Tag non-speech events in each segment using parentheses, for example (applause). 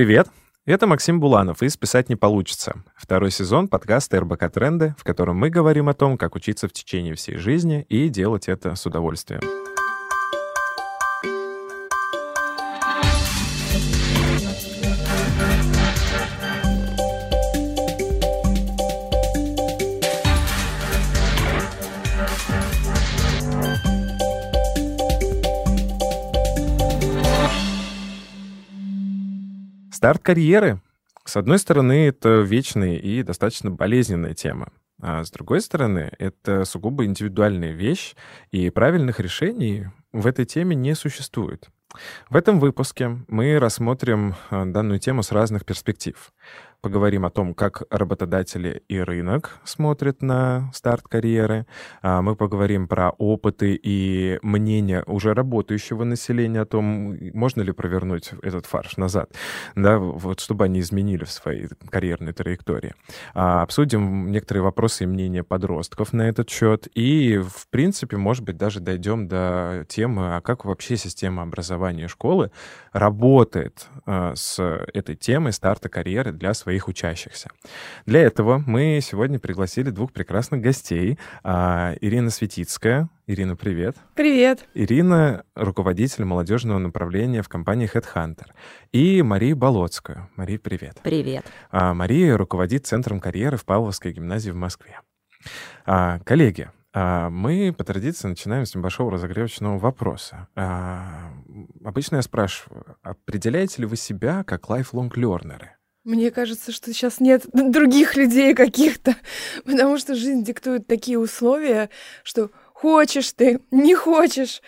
Привет! Это Максим Буланов из «Писать не получится». Второй сезон подкаста РБК Тренды, в котором мы говорим о том, как учиться в течение всей жизни и делать это с удовольствием. Старт карьеры. С одной стороны, это вечная и достаточно болезненная тема. А с другой стороны, это сугубо индивидуальная вещь, и правильных решений в этой теме не существует. В этом выпуске мы рассмотрим а, данную тему с разных перспектив поговорим о том, как работодатели и рынок смотрят на старт карьеры. А, мы поговорим про опыты и мнения уже работающего населения о том, можно ли провернуть этот фарш назад, да, вот чтобы они изменили в своей карьерной траектории. А, обсудим некоторые вопросы и мнения подростков на этот счет. И, в принципе, может быть, даже дойдем до темы, а как вообще система образования школы работает а, с этой темой старта карьеры для своих своих учащихся. Для этого мы сегодня пригласили двух прекрасных гостей. А, Ирина Светицкая. Ирина, привет. Привет. Ирина — руководитель молодежного направления в компании Headhunter. И Мария Болоцкая. Мария, привет. Привет. А, Мария руководит Центром карьеры в Павловской гимназии в Москве. А, коллеги, мы по традиции начинаем с небольшого разогревочного вопроса. Обычно я спрашиваю, определяете ли вы себя как lifelong learner? Мне кажется, что сейчас нет (laughs) других людей каких-то, (laughs) потому что жизнь диктует такие условия, что хочешь ты, не хочешь,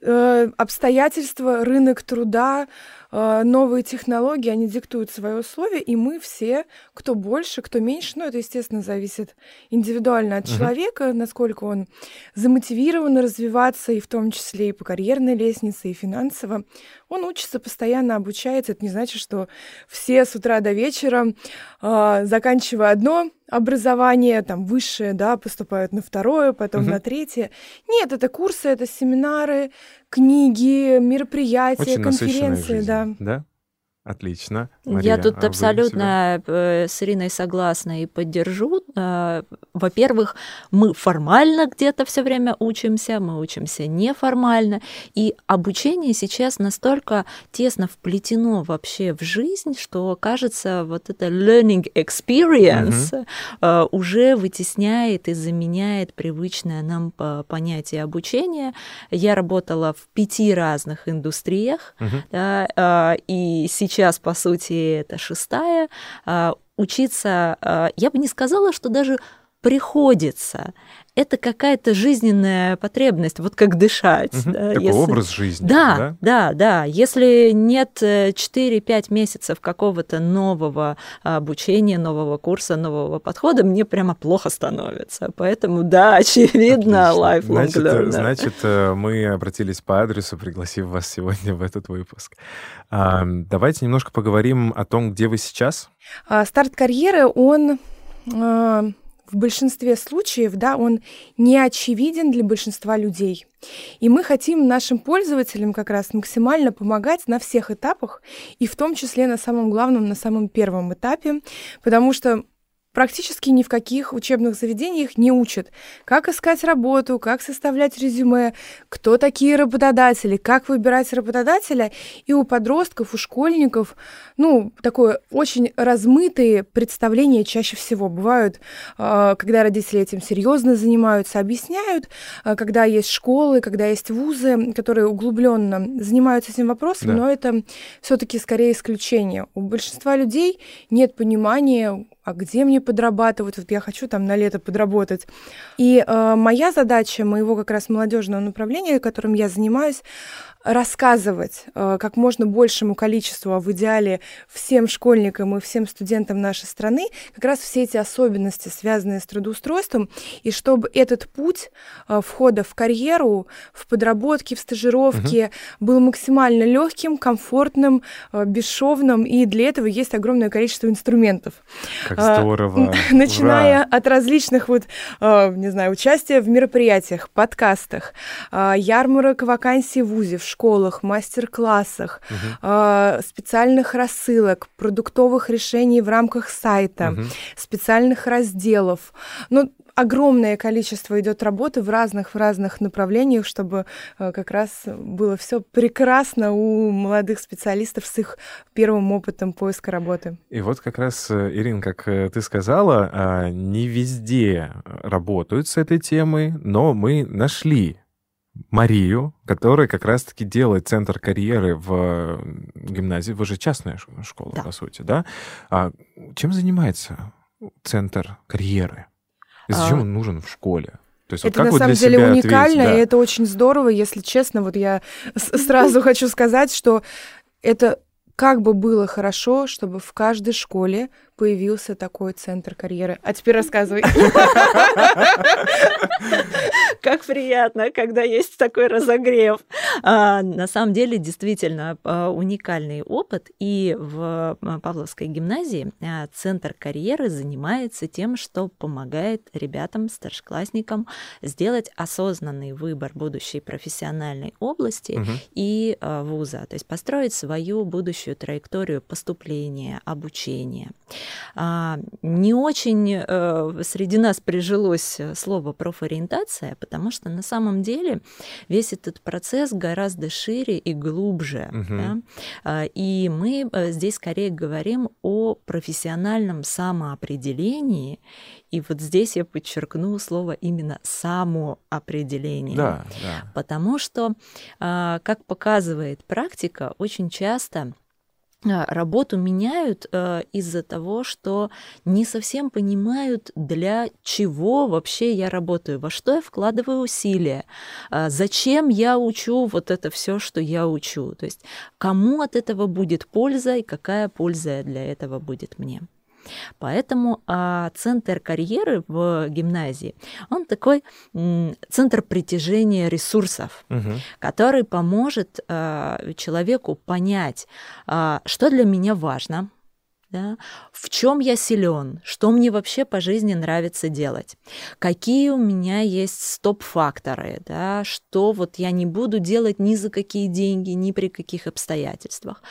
э, обстоятельства, рынок труда, новые технологии, они диктуют свои условия, и мы все, кто больше, кто меньше, ну, это, естественно, зависит индивидуально от uh-huh. человека, насколько он замотивирован развиваться, и в том числе и по карьерной лестнице, и финансово. Он учится, постоянно обучается. Это не значит, что все с утра до вечера, э, заканчивая одно образование, там, высшее, да, поступают на второе, потом угу. на третье. Нет, это курсы, это семинары, книги, мероприятия, Очень конференции, да. Да? Отлично. Мария, Я тут а абсолютно э, с Ириной согласна и поддержу. Э, во-первых, мы формально где-то все время учимся, мы учимся неформально, и обучение сейчас настолько тесно вплетено вообще в жизнь, что кажется, вот это learning experience uh-huh. уже вытесняет и заменяет привычное нам понятие обучения. Я работала в пяти разных индустриях, uh-huh. да, и сейчас сейчас, по сути, это шестая, а, учиться, а, я бы не сказала, что даже приходится это какая-то жизненная потребность, вот как дышать. Угу, да, такой если... образ жизни. Да, да, да, да. Если нет 4-5 э, месяцев какого-то нового обучения, нового курса, нового подхода, мне прямо плохо становится. Поэтому, да, очевидно, lifelong значит, learner. Значит, э, мы обратились по адресу, пригласив вас сегодня в этот выпуск. Давайте немножко поговорим о том, где вы сейчас. А, старт карьеры, он а, в большинстве случаев, да, он не очевиден для большинства людей. И мы хотим нашим пользователям как раз максимально помогать на всех этапах, и в том числе на самом главном, на самом первом этапе, потому что практически ни в каких учебных заведениях не учат, как искать работу, как составлять резюме, кто такие работодатели, как выбирать работодателя. И у подростков, у школьников, ну, такое очень размытые представления чаще всего бывают, а, когда родители этим серьезно занимаются, объясняют, а, когда есть школы, когда есть вузы, которые углубленно занимаются этим вопросом, да. но это все-таки скорее исключение. У большинства людей нет понимания, а где мне подрабатывать? Вот я хочу там на лето подработать. И э, моя задача моего как раз молодежного направления, которым я занимаюсь, рассказывать э, как можно большему количеству, а в идеале всем школьникам и всем студентам нашей страны, как раз все эти особенности, связанные с трудоустройством, и чтобы этот путь э, входа в карьеру, в подработки, в стажировки угу. был максимально легким, комфортным, э, бесшовным, и для этого есть огромное количество инструментов. Как здорово. Начиная Ура. от различных вот, э, не знаю, участия в мероприятиях, подкастах, э, ярмарок вакансий в ВУЗе, в школах, мастер-классах, угу. специальных рассылок, продуктовых решений в рамках сайта, угу. специальных разделов. Ну, огромное количество идет работы в разных в разных направлениях, чтобы э, как раз было все прекрасно у молодых специалистов с их первым опытом поиска работы. И вот как раз, э, Ирина, как э, ты сказала, а, не везде работают с этой темой, но мы нашли Марию, которая как раз-таки делает центр карьеры в гимназии. Вы же частная школа, да. по сути, да? А чем занимается центр карьеры? И зачем а... он нужен в школе? То есть, это вот на самом деле уникально, ответить, да? и это очень здорово, если честно. Вот я сразу хочу сказать, что это как бы было хорошо, чтобы в каждой школе появился такой центр карьеры. А теперь рассказывай. Как приятно, когда есть такой разогрев. А, на самом деле, действительно, а, уникальный опыт. И в а, Павловской гимназии центр карьеры занимается тем, что помогает ребятам, старшеклассникам сделать осознанный выбор будущей профессиональной области и вуза, то есть построить свою будущую траекторию поступления, обучения. А, не очень э, среди нас прижилось слово профориентация, потому что на самом деле весь этот процесс гораздо шире и глубже. Угу. Да? А, и мы э, здесь скорее говорим о профессиональном самоопределении. И вот здесь я подчеркну слово именно самоопределение. Да, да. Потому что, а, как показывает практика, очень часто работу меняют э, из-за того, что не совсем понимают, для чего вообще я работаю, во что я вкладываю усилия, э, зачем я учу вот это все, что я учу, то есть кому от этого будет польза и какая польза для этого будет мне. Поэтому а, центр карьеры в гимназии, он такой м, центр притяжения ресурсов, угу. который поможет а, человеку понять, а, что для меня важно, да, в чем я силен, что мне вообще по жизни нравится делать, какие у меня есть стоп-факторы, да, что вот я не буду делать ни за какие деньги, ни при каких обстоятельствах,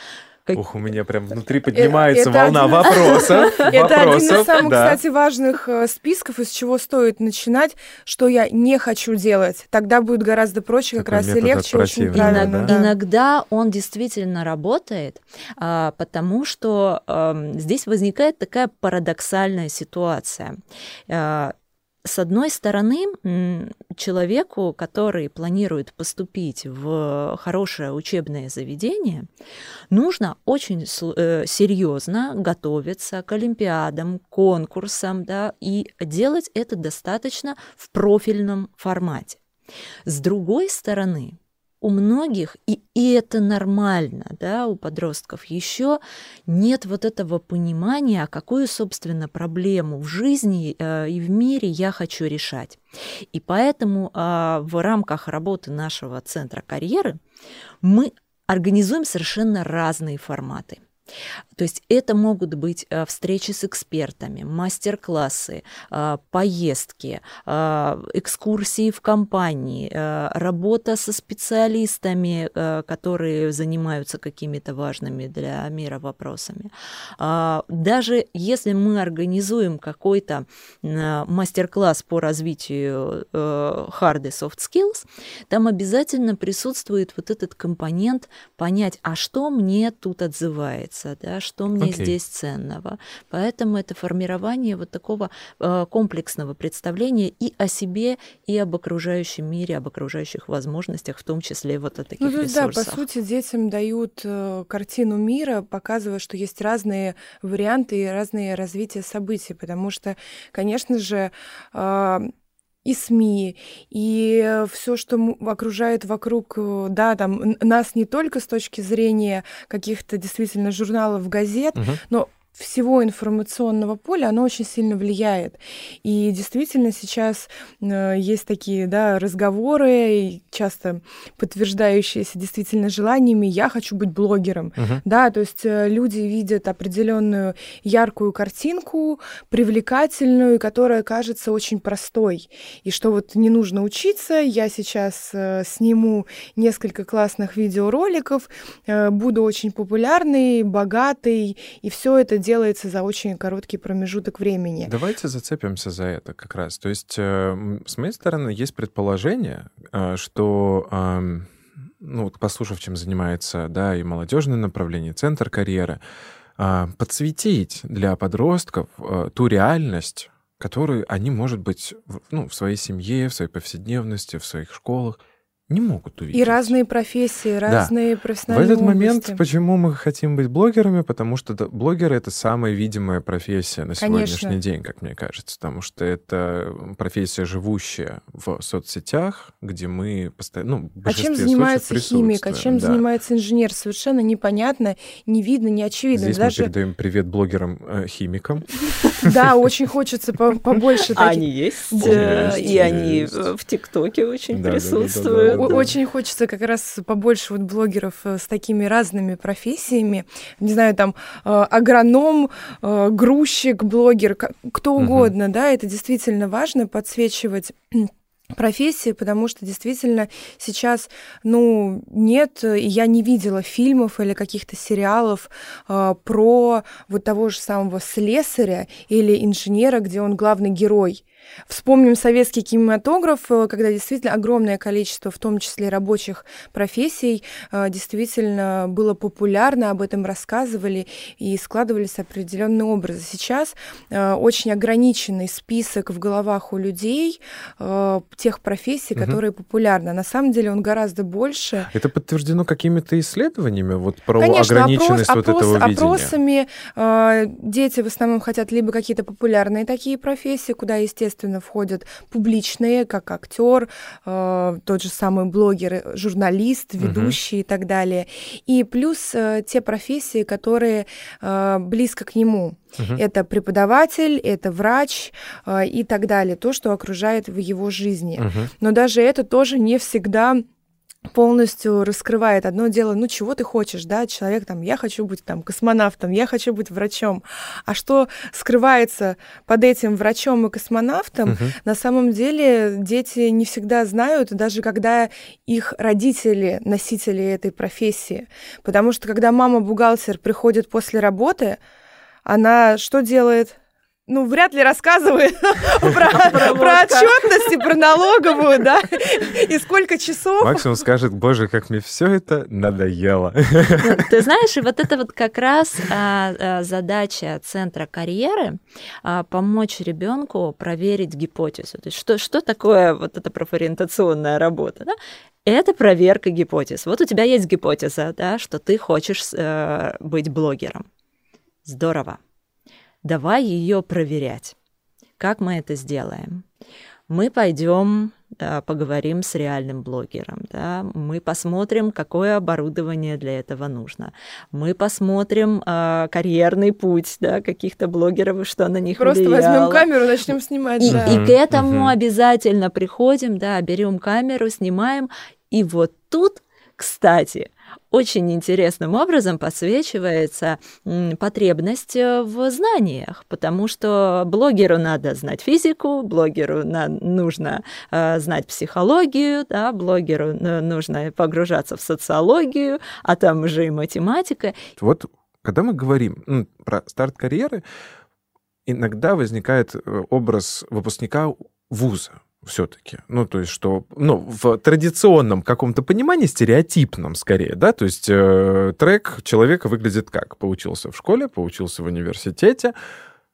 как... Ух, у меня прям внутри поднимается это волна один... вопросов. (laughs) Это один из самых, кстати, важных э, списков, из чего стоит начинать, что я не хочу делать. Тогда будет гораздо проще, как раз и легче, очень правильно. Иногда он действительно работает, а, потому что здесь возникает такая парадоксальная ситуация а, с одной стороны, человеку, который планирует поступить в хорошее учебное заведение, нужно очень э, серьезно готовиться к олимпиадам, конкурсам, да, и делать это достаточно в профильном формате. С другой стороны, у многих, и, и это нормально, да, у подростков, еще нет вот этого понимания, а какую, собственно, проблему в жизни э, и в мире я хочу решать. И поэтому э, в рамках работы нашего центра карьеры мы организуем совершенно разные форматы. То есть это могут быть э, встречи с экспертами, мастер-классы, э, поездки, э, экскурсии в компании, работа со специалистами, которые занимаются какими-то важными для мира вопросами. Даже если мы организуем какой-то мастер-класс по развитию hard и soft skills, там обязательно присутствует вот этот компонент понять, а что мне тут отзывается, да, что мне okay. здесь ценного. Поэтому это формирование вот такого э, комплексного представления и о себе, и об окружающем мире, об окружающих возможностях, в том числе вот о таких ну, ресурсах. Да, по сути, детям дают э, картину мира, показывая, что есть разные варианты и разные развития событий, потому что, конечно же, э, и СМИ, и все, что окружает вокруг, э, да, там нас не только с точки зрения каких-то действительно журналов, газет, угу. но всего информационного поля, оно очень сильно влияет. И действительно сейчас э, есть такие да, разговоры, часто подтверждающиеся действительно желаниями «я хочу быть блогером». Uh-huh. Да, то есть э, люди видят определенную яркую картинку, привлекательную, которая кажется очень простой. И что вот не нужно учиться, я сейчас э, сниму несколько классных видеороликов, буду очень популярный, богатый, и все это делается за очень короткий промежуток времени. Давайте зацепимся за это как раз. То есть, э, с моей стороны, есть предположение, э, что ну, послушав, чем занимается, да, и молодежное направление, центр карьеры, э, подсветить для подростков ту реальность, которую они, может быть, ну, в своей семье, в своей повседневности, в своих школах не могут увидеть. И разные профессии, разные да. профессиональные В этот области. момент, почему мы хотим быть блогерами? Потому что блогеры — это самая видимая профессия на сегодняшний Конечно. день, как мне кажется. Потому что это профессия, живущая в соцсетях, где мы постоянно... Ну, а чем занимается химик, а чем да. занимается инженер? Совершенно непонятно, не видно, не очевидно. Здесь Даже... мы передаем привет блогерам-химикам. (laughs) Да, очень хочется побольше таких. Они есть, э, и они в ТикТоке очень присутствуют. Очень хочется как раз побольше вот блогеров э, с такими разными профессиями. Не знаю, там э, агроном, э, грузчик, блогер, кто угодно, да, это действительно важно подсвечивать (clears throat) профессии, потому что действительно сейчас, ну, нет, я не видела фильмов или каких-то сериалов э, про вот того же самого слесаря или инженера, где он главный герой. Вспомним советский кинематограф, э, когда действительно огромное количество, в том числе рабочих профессий, э, действительно было популярно, об этом рассказывали и складывались определенные образы. Сейчас э, очень ограниченный список в головах у людей тех профессий, угу. которые популярны. На самом деле он гораздо больше. Это подтверждено какими-то исследованиями вот про Конечно, ограниченность опрос, вот опрос, этого видения? Опросами дети в основном хотят либо какие-то популярные такие профессии, куда, естественно, естественно, входят публичные, как актер, э, тот же самый блогер, журналист, ведущий uh-huh. и так далее. И плюс э, те профессии, которые э, близко к нему. Uh-huh. Это преподаватель, это врач э, и так далее, то, что окружает в его жизни. Uh-huh. Но даже это тоже не всегда полностью раскрывает одно дело, ну чего ты хочешь, да, человек там, я хочу быть там космонавтом, я хочу быть врачом, а что скрывается под этим врачом и космонавтом, угу. на самом деле дети не всегда знают, даже когда их родители носители этой профессии, потому что когда мама бухгалтер приходит после работы, она что делает? Ну, вряд ли рассказывает (laughs) про, про отчетность и про налоговую, да, (laughs) и сколько часов. Максимум скажет, боже, как мне все это надоело. (laughs) Ты знаешь, и вот это вот как раз а, а, задача центра карьеры а, помочь ребенку проверить гипотезу. То есть что, что такое вот эта профориентационная работа? Да? Это проверка гипотез. Вот у тебя есть гипотеза, да, что ты хочешь э, быть блогером. Здорово давай ее проверять. Как мы это сделаем? Мы пойдем да, поговорим с реальным блогером, да, мы посмотрим, какое оборудование для этого нужно, мы посмотрим э, карьерный путь, да, каких-то блогеров, что на них Просто влияло. возьмем камеру, начнем снимать. И, да. и к этому обязательно приходим, да, берем камеру, снимаем, и вот тут, кстати, очень интересным образом подсвечивается потребность э, в знаниях, потому что блогеру надо знать физику, блогеру нужно э, знать психологию, да, блогеру нужно погружаться в социологию, а там уже и математика. Вот когда мы говорим про старт карьеры, иногда возникает э, образ выпускника вуза все-таки. Ну, то есть, что, ну, в традиционном каком-то понимании, стереотипном скорее, да, то есть э, трек человека выглядит как? Поучился в школе, поучился в университете,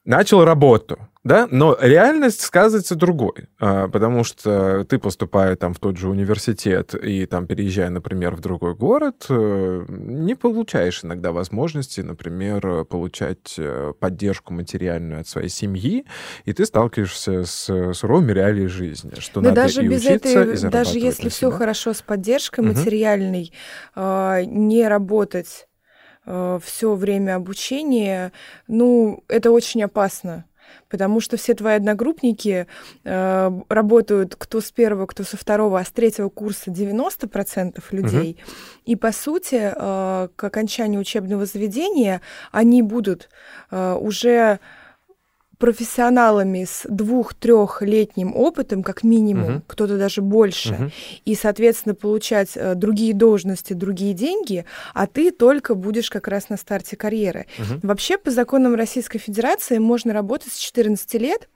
начал работу да, но реальность сказывается другой, а, потому что ты поступая там в тот же университет и там переезжая, например, в другой город, э, не получаешь иногда возможности, например, получать э, поддержку материальную от своей семьи, и ты сталкиваешься с суровыми реалией жизни, что Но надо даже и без учиться, этой, и даже если все хорошо с поддержкой угу. материальной, а, не работать все время обучения, ну, это очень опасно потому что все твои одногруппники э, работают кто с первого, кто со второго, а с третьего курса 90% людей. Угу. И, по сути, э, к окончанию учебного заведения они будут э, уже профессионалами с двух-трехлетним опытом, как минимум, угу. кто-то даже больше, угу. и, соответственно, получать э, другие должности, другие деньги, а ты только будешь как раз на старте карьеры. Угу. Вообще, по законам Российской Федерации можно работать с 14 лет,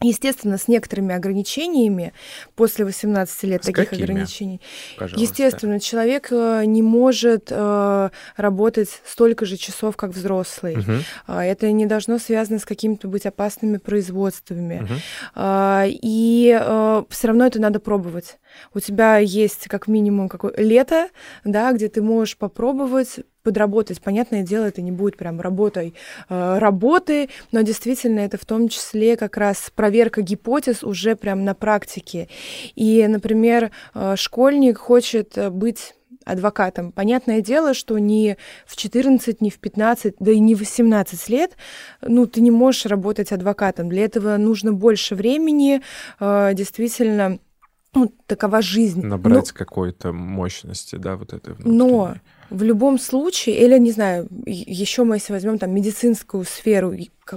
Естественно, с некоторыми ограничениями после 18 лет с таких какими? ограничений. Пожалуйста. Естественно, человек э, не может э, работать столько же часов, как взрослый. Угу. Это не должно связано с какими-то быть опасными производствами. Угу. И э, все равно это надо пробовать. У тебя есть как минимум какое лето, да, где ты можешь попробовать подработать. Понятное дело, это не будет прям работой э, работы, но действительно это в том числе как раз проверка гипотез уже прям на практике. И, например, э, школьник хочет э, быть адвокатом. Понятное дело, что ни в 14, ни в 15, да и не в 18 лет, ну, ты не можешь работать адвокатом. Для этого нужно больше времени, э, действительно, ну, такова жизнь. Набрать но... какой-то мощности, да, вот этой внутренней. Но в любом случае, или, не знаю, еще мы если возьмем там медицинскую сферу,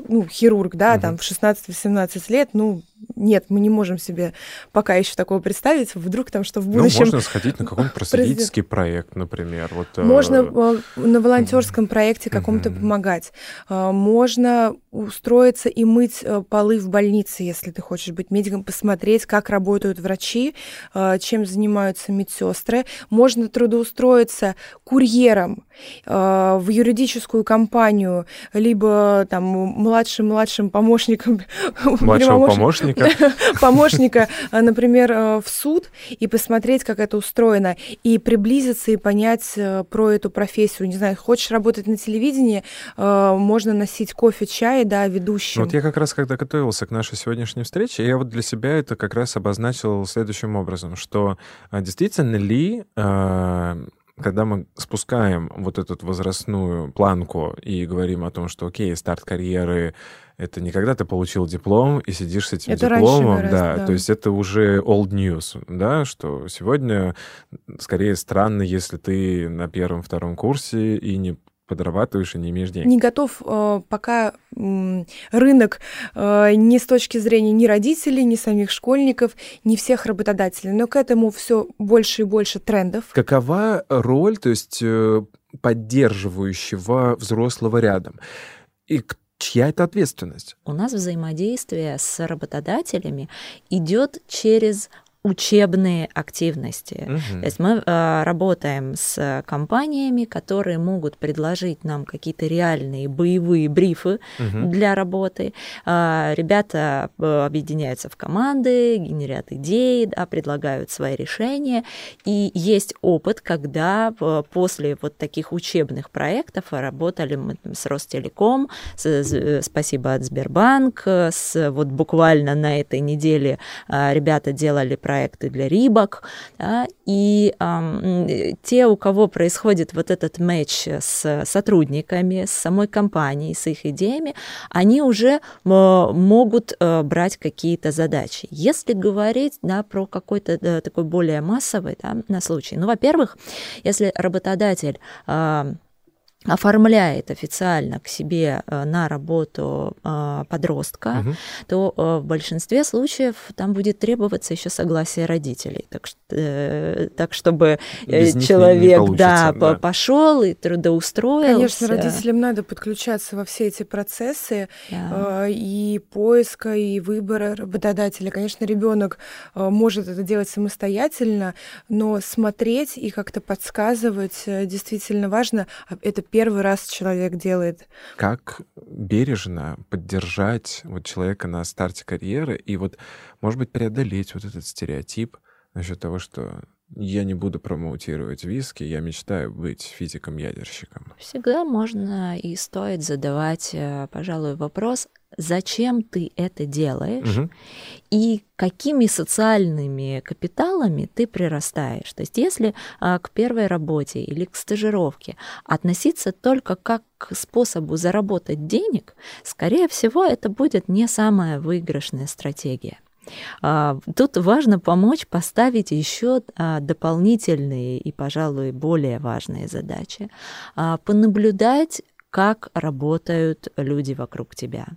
ну, хирург, да, угу. там в 16-18 лет, ну, нет, мы не можем себе пока еще такого представить. Вдруг там что в ну, будущем... Ну, можно сходить на какой-нибудь (laughs) просветительский проект, например. Вот, э, можно э, на волонтерском проекте каком-то помогать. Э, можно устроиться и мыть полы в больнице, если ты хочешь быть медиком, посмотреть, как работают врачи, чем занимаются медсестры. Можно трудоустроиться курьером в юридическую компанию, либо там младшим-младшим помощником. (laughs) Младшего помощника. (laughs) Помощника, а, например, э, в суд и посмотреть, как это устроено, и приблизиться и понять э, про эту профессию. Не знаю, хочешь работать на телевидении, э, можно носить кофе, чай, да, ведущим. Вот я как раз, когда готовился к нашей сегодняшней встрече, я вот для себя это как раз обозначил следующим образом, что а, действительно ли когда мы спускаем вот эту возрастную планку и говорим о том, что, окей, старт карьеры — это не когда ты получил диплом и сидишь с этим это дипломом, гораздо, да, да, то есть это уже old news, да, что сегодня скорее странно, если ты на первом-втором курсе и не подрабатываешь и не имеешь денег. Не готов э, пока э, рынок э, ни с точки зрения ни родителей, ни самих школьников, ни всех работодателей. Но к этому все больше и больше трендов. Какова роль, то есть э, поддерживающего взрослого рядом? И чья это ответственность? У нас взаимодействие с работодателями идет через учебные активности. Угу. То есть мы э, работаем с компаниями, которые могут предложить нам какие-то реальные боевые брифы угу. для работы. Э, ребята э, объединяются в команды, генерят идеи, да, предлагают свои решения. И есть опыт, когда э, после вот таких учебных проектов работали мы с Ростелеком, с, с, спасибо от Сбербанк, с, вот буквально на этой неделе э, ребята делали проект проекты для Рибок, да, и э, те, у кого происходит вот этот матч с сотрудниками, с самой компанией, с их идеями, они уже э, могут э, брать какие-то задачи. Если говорить да, про какой-то да, такой более массовый да, на случай, ну, во-первых, если работодатель э, оформляет официально к себе э, на работу э, подростка, угу. то э, в большинстве случаев там будет требоваться еще согласие родителей, так, так чтобы Без человек да, да. пошел и трудоустроился. Конечно, родителям надо подключаться во все эти процессы да. и поиска, и выбора работодателя. Конечно, ребенок может это делать самостоятельно, но смотреть и как-то подсказывать действительно важно. А это первый раз человек делает. Как бережно поддержать вот человека на старте карьеры и вот, может быть, преодолеть вот этот стереотип насчет того, что я не буду промоутировать виски, я мечтаю быть физиком-ядерщиком. Всегда можно и стоит задавать, э, пожалуй, вопрос, зачем ты это делаешь Мгм. и какими социальными капиталами ты прирастаешь. То есть если а, к первой работе или к стажировке относиться только как к способу заработать денег, скорее всего, это будет не самая выигрышная стратегия. А, Тут важно помочь поставить еще а, дополнительные и, пожалуй, более важные задачи. А, Понаблюдать, как работают люди вокруг тебя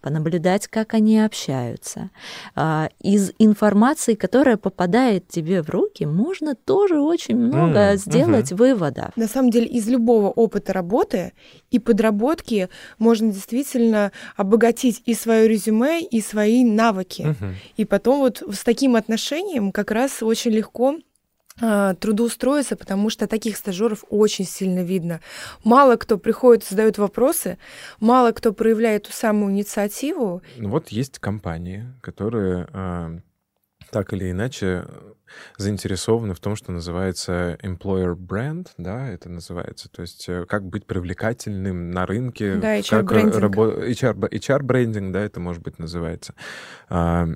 понаблюдать, как они общаются. А, Из информации, которая попадает тебе в руки, можно тоже очень много М, сделать выводов. На самом деле из любого опыта работы и подработки можно действительно обогатить и свое резюме, и свои навыки. Мгм. И потом вот с таким отношением как раз очень легко трудоустроиться, потому что таких стажеров очень сильно видно. Мало кто приходит задает вопросы, мало кто проявляет ту самую инициативу. Ну вот есть компании, которые а, так или иначе э, заинтересованы в том, что называется employer brand, да, это называется, то есть э, как быть привлекательным на рынке, Да, HR-брендинг. рабо- HR, HR-брендинг, да, это может быть называется. А,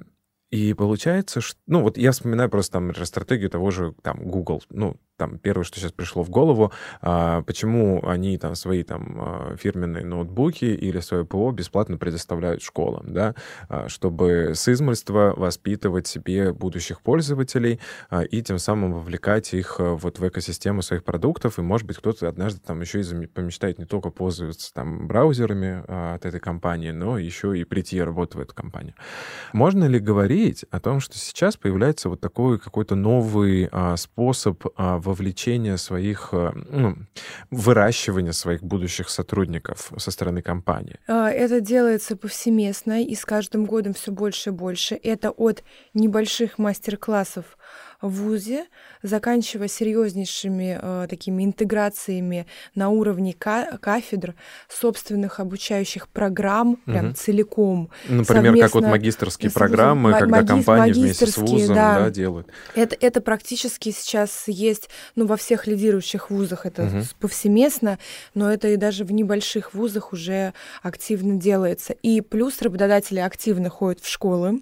И получается, что... Ну, вот я вспоминаю просто там стратегию того же там Google. Ну, там первое, что сейчас пришло в голову, а, почему они там свои там а, фирменные ноутбуки или свое ПО бесплатно предоставляют школам, да, а, чтобы с измольства воспитывать себе будущих пользователей и тем самым вовлекать их вот в экосистему своих продуктов, и, может быть, кто-то однажды там еще и помечтает не только пользоваться там браузерами от этой компании, но еще и прийти работать в эту компанию. Можно ли говорить о том, что сейчас появляется вот такой какой-то новый способ а, вовлечения своих, а, ну, выращивания своих будущих сотрудников со стороны компании? А, Это делается повсеместно и с каждым годом все больше и больше. Это от небольших мастер-классов в ВУЗе, заканчивая серьезнейшими э, такими интеграциями на уровне ка- кафедр, собственных обучающих программ, прям Мгм. целиком. Например, как вот Совместно магистрские программы, Ма- когда магис- компании вместе с вузом да. да, делают. Это, это практически сейчас есть ну, во всех лидирующих вузах, это с- повсеместно, но это и даже в небольших вузах уже активно делается. И плюс работодатели активно ходят в школы.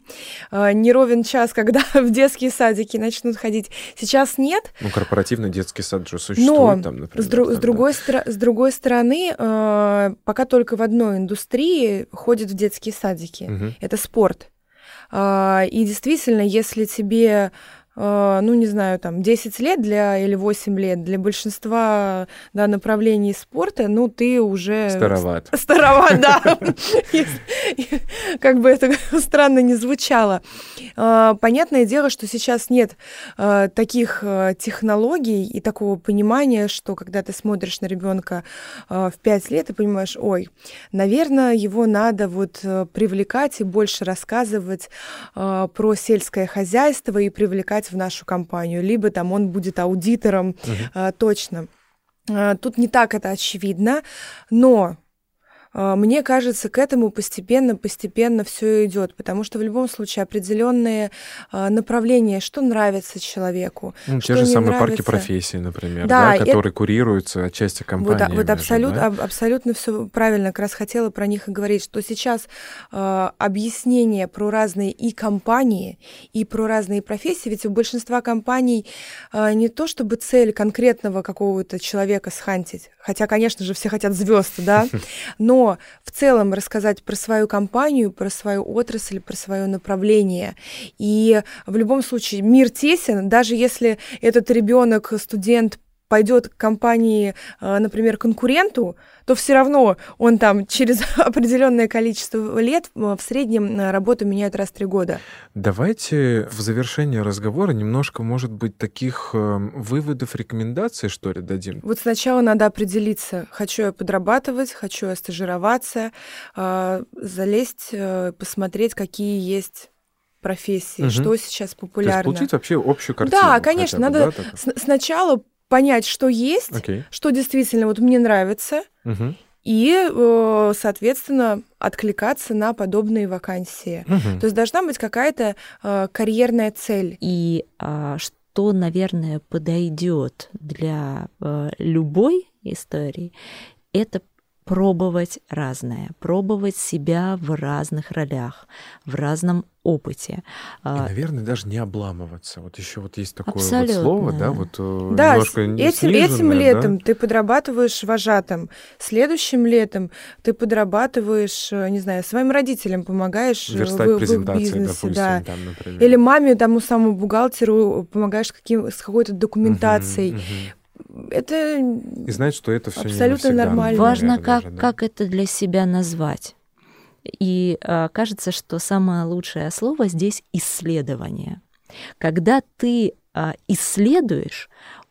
А, Не ровен час, когда (laughs) в детские садики начнут ходить. Сейчас нет, Ну, корпоративный детский сад же существует но там, например. с, дру- с там, да. другой, стра- с другой стороны, э, пока только в одной индустрии ходят в детские садики. Мгм. Это спорт. А, И действительно, если тебе, ну, не знаю, там, 10 лет для, или 8 лет, для большинства да, направлений спорта, ну, ты уже... Староват. Староват, да. (laughs) (laughs) Как бы это (laughs) странно не звучало. А, Понятное дело, что сейчас нет а, таких технологий и такого понимания, что когда ты смотришь на ребенка в 5 лет и понимаешь, ой, наверное, его надо вот э, привлекать и больше рассказывать про сельское хозяйство и привлекать в нашу компанию. Либо там он будет аудитором, а, точно. А, Тут не так это очевидно, но мне кажется, к этому постепенно-постепенно все идет, потому что в любом случае определенные а, направления, что нравится человеку, Ну, те же самые парки нравится. профессий, например, Да, да, это- которые курируются отчасти Вот, компаниями. а- вот же, абсолютно, да? аб- абсолютно все правильно. Как раз хотела про них и говорить, что сейчас э, объяснение про разные и компании, и про разные профессии, ведь у большинства компаний э, не то чтобы цель конкретного какого-то человека схантить, хотя, конечно же, все хотят звезд, да, (laughs) но в целом рассказать про свою компанию, про свою отрасль, про свое направление. И в любом случае мир тесен, даже если этот ребенок, студент пойдет к компании, э, например, конкуренту, то все равно он там через (laughs) определенное количество лет в среднем э, работу меняет раз в три года. Давайте в завершение разговора немножко, может быть, таких э, выводов, рекомендаций, что ли, дадим. Вот сначала надо определиться, хочу я подрабатывать, хочу я стажироваться, залезть, посмотреть, какие есть профессии, Мгм. что сейчас То есть популярно. получить вообще общую картину. Да, конечно, бы, надо да, так? сначала понять, что есть, Окей. что действительно вот мне нравится, Мгм. и, э, соответственно, откликаться на подобные вакансии. Мгм. То есть должна быть какая-то э, карьерная цель. И а, что, наверное, подойдет для э, любой истории, это пробовать разное, пробовать себя в разных ролях, в разном опыте. И, наверное, даже не обламываться. Вот еще вот есть такое вот слово, да, вот э, да, этим, этим летом да? ты подрабатываешь вожатым, следующим летом ты подрабатываешь, э, не знаю, своим родителям помогаешь э, Верстать в, в их бизнесе, допустим, да. Там, например. Или маме, тому самому бухгалтеру помогаешь каким, с какой-то документацией. Угу, угу это и знать, что это все абсолютно нормально. Важно, наверное, как, даже, да? как это для себя назвать. И а, кажется, что самое лучшее слово здесь исследование. Когда ты а, исследуешь,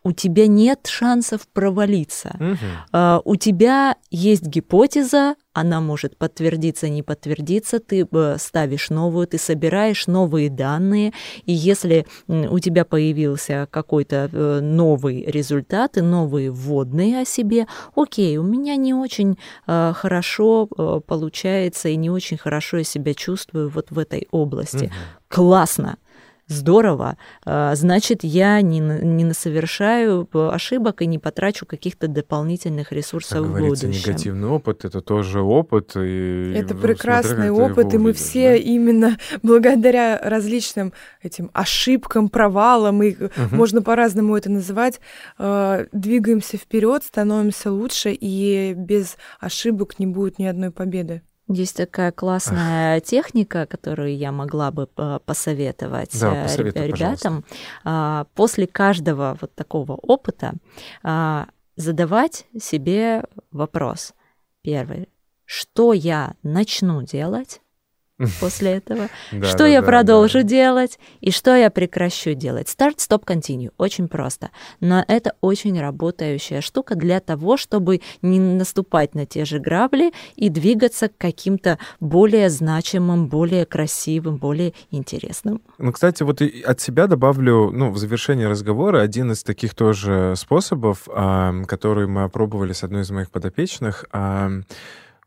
у тебя нет шансов провалиться. Угу. У тебя есть гипотеза, она может подтвердиться, не подтвердиться, ты э, ставишь новую, ты собираешь новые данные, и если у тебя появился какой-то э, новый результат и новые вводные о себе, окей, у меня не очень uh, хорошо получается и не очень хорошо я себя чувствую вот в этой области. Угу. Классно здорово, а, значит, я не, не насовершаю ошибок и не потрачу каких-то дополнительных ресурсов как в будущем. негативный опыт — это тоже опыт. И это прекрасный опыт, и мы увидишь, все да? именно (laughs) благодаря различным этим ошибкам, провалам, и угу. можно по-разному это называть, а, двигаемся вперед, становимся лучше, и без ошибок не будет ни одной победы. Есть такая классная Ах. техника, которую я могла бы э, посоветовать да, э, ребятам. Пожалуйста. А, после каждого вот такого опыта а, задавать себе вопрос. Первый. Что я начну делать? (laughs) после этого, что я продолжу делать и что я прекращу делать. Start, stop, continue. Очень просто. Но это очень работающая штука для того, чтобы не наступать на те же грабли и двигаться к каким-то более значимым, более красивым, более интересным. Ну, кстати, вот от себя добавлю, ну, в завершении разговора один из таких тоже способов, который мы опробовали с одной из моих подопечных,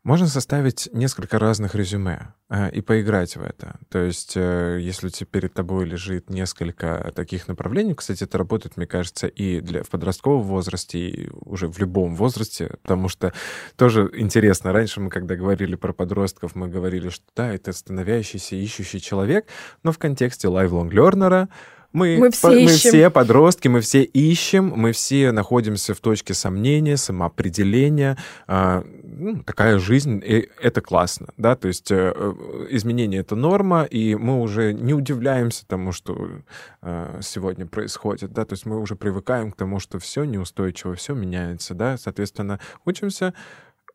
можно составить несколько разных резюме э, и поиграть в это. То есть, э, если тебя перед тобой лежит несколько таких направлений, кстати, это работает, мне кажется, и для, в подростковом возрасте, и уже в любом возрасте, потому что тоже интересно, раньше мы, когда говорили про подростков, мы говорили, что да, это становящийся, ищущий человек, но в контексте lifelong learner мы, мы, все, по, мы все подростки, мы все ищем, мы все находимся в точке сомнения, самоопределения. Э, ну, такая жизнь, и это классно, да, то есть э, изменение — это норма, и мы уже не удивляемся тому, что э, сегодня происходит, да, то есть мы уже привыкаем к тому, что все неустойчиво, все меняется, да, соответственно, учимся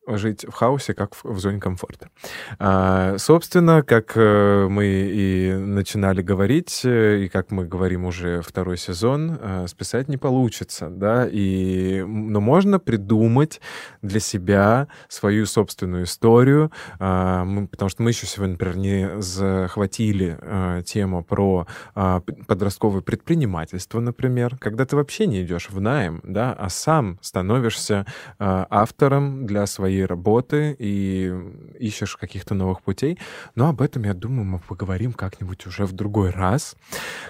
жить в хаосе, как в, в зоне комфорта. А, собственно, как э, мы и начинали говорить, э, и как мы говорим уже второй сезон, а, списать не получится, да, и, но можно придумать для себя свою собственную историю, а, мы, потому что мы еще сегодня, например, не захватили а, тему про а, подростковое предпринимательство, например, когда ты вообще не идешь в найм, да, а сам становишься а, автором для своей своей работы и ищешь каких-то новых путей. Но об этом, я думаю, мы поговорим как-нибудь уже в другой раз.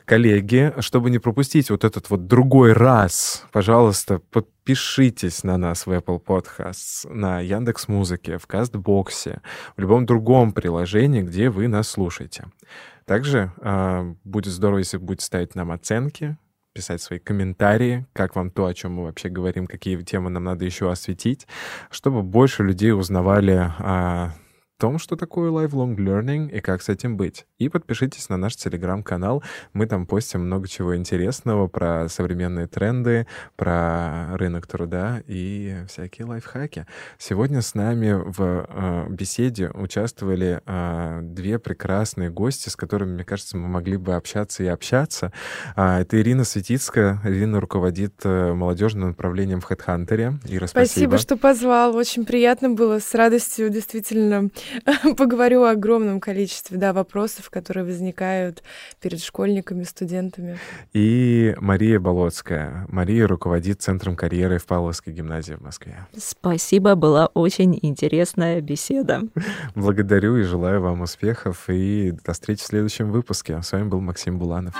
Коллеги, чтобы не пропустить вот этот вот другой раз, пожалуйста, подпишитесь на нас в Apple Podcasts, на Яндекс Музыке, в Кастбоксе, в любом другом приложении, где вы нас слушаете. Также э, будет здорово, если будете ставить нам оценки, писать свои комментарии, как вам то, о чем мы вообще говорим, какие темы нам надо еще осветить, чтобы больше людей узнавали о том, что такое lifelong learning и как с этим быть. И подпишитесь на наш телеграм-канал. Мы там постим много чего интересного про современные тренды, про рынок труда и всякие лайфхаки. Сегодня с нами в э, беседе участвовали э, две прекрасные гости, с которыми, мне кажется, мы могли бы общаться и общаться. Э, это Ирина Светицкая. Ирина руководит э, молодежным направлением в HeadHunter. Ира, спасибо. Спасибо, что позвал. Очень приятно было. С радостью действительно (laughs) поговорю о огромном количестве да, вопросов, которые возникают перед школьниками, студентами. И Мария Болоцкая. Мария руководит Центром карьеры в Павловской гимназии в Москве. Спасибо, была очень интересная беседа. (laughs) Благодарю и желаю вам успехов. И до встречи в следующем выпуске. С вами был Максим Буланов.